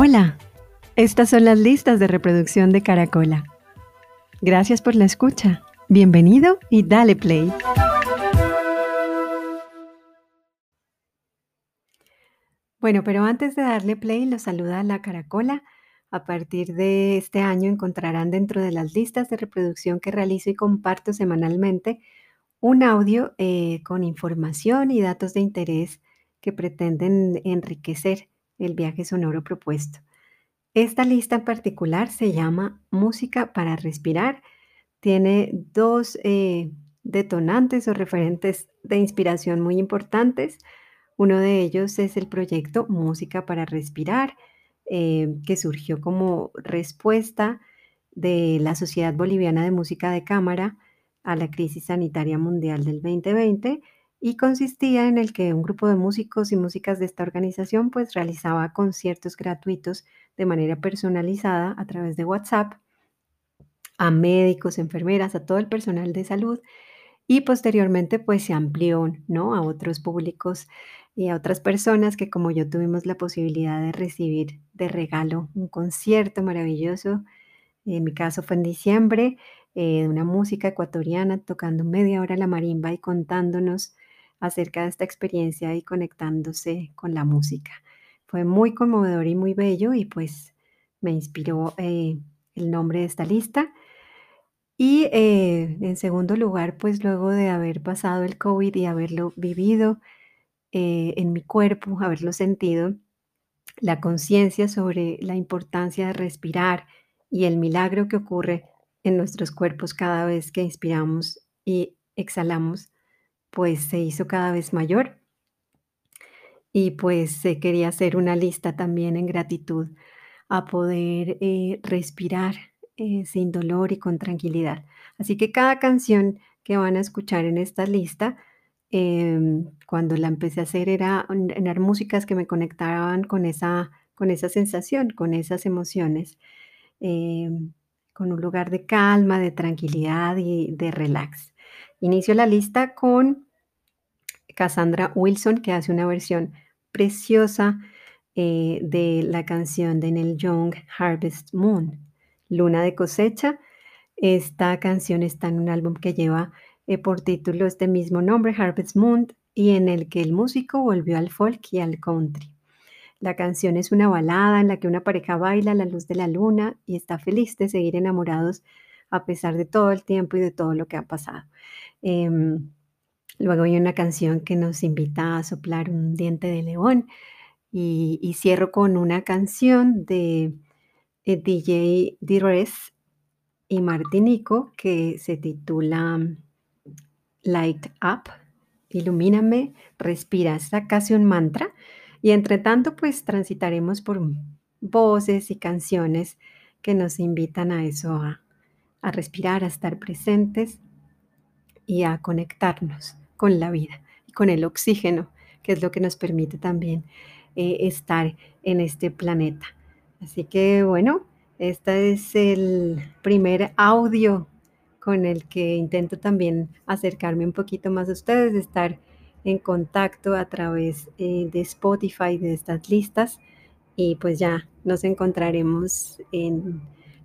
Hola, estas son las listas de reproducción de Caracola. Gracias por la escucha. Bienvenido y dale play. Bueno, pero antes de darle play, los saluda la Caracola. A partir de este año encontrarán dentro de las listas de reproducción que realizo y comparto semanalmente un audio eh, con información y datos de interés que pretenden enriquecer el viaje sonoro propuesto. Esta lista en particular se llama Música para Respirar. Tiene dos eh, detonantes o referentes de inspiración muy importantes. Uno de ellos es el proyecto Música para Respirar, eh, que surgió como respuesta de la Sociedad Boliviana de Música de Cámara a la crisis sanitaria mundial del 2020 y consistía en el que un grupo de músicos y músicas de esta organización pues realizaba conciertos gratuitos de manera personalizada a través de WhatsApp a médicos, enfermeras, a todo el personal de salud y posteriormente pues se amplió, ¿no? a otros públicos y a otras personas que como yo tuvimos la posibilidad de recibir de regalo un concierto maravilloso. En mi caso fue en diciembre, eh, una música ecuatoriana tocando media hora la marimba y contándonos acerca de esta experiencia y conectándose con la música. Fue muy conmovedor y muy bello y pues me inspiró eh, el nombre de esta lista. Y eh, en segundo lugar, pues luego de haber pasado el COVID y haberlo vivido eh, en mi cuerpo, haberlo sentido, la conciencia sobre la importancia de respirar y el milagro que ocurre en nuestros cuerpos cada vez que inspiramos y exhalamos, pues se hizo cada vez mayor. Y pues se quería hacer una lista también en gratitud a poder eh, respirar eh, sin dolor y con tranquilidad. Así que cada canción que van a escuchar en esta lista, em, cuando la empecé a hacer, era, eran músicas que me conectaban con esa, con esa sensación, con esas emociones, em, con un lugar de calma, de tranquilidad y de relax. Inicio la lista con Cassandra Wilson, que hace una versión preciosa eh, de la canción de Neil Young, Harvest Moon, Luna de cosecha. Esta canción está en un álbum que lleva eh, por título este mismo nombre, Harvest Moon, y en el que el músico volvió al folk y al country. La canción es una balada en la que una pareja baila a la luz de la luna y está feliz de seguir enamorados a pesar de todo el tiempo y de todo lo que ha pasado. Em, luego hay una canción que nos invita a soplar un diente de león y, cierro con una canción de eh, DJ Dires y Martinico que se titula Light Up, Ilumíname, Respira. Es casi un mantra. Y entre tanto, pues transitaremos por voces y canciones que nos invitan a eso, a respirar, a estar presentes y a conectarnos con la vida y con el oxígeno, que es lo que nos permite también eh, estar en este planeta. Así que bueno, este es el primer audio con el que intento también acercarme un poquito más a ustedes, estar en contacto a través eh, de Spotify, de estas listas, y pues ya nos encontraremos en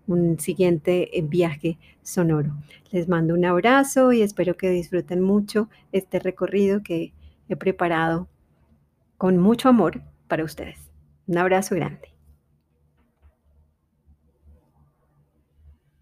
un siguiente eh, viaje sonoro. Les mando un abrazo y espero que disfruten mucho este recorrido que he preparado con mucho amor para ustedes. Un abrazo grande.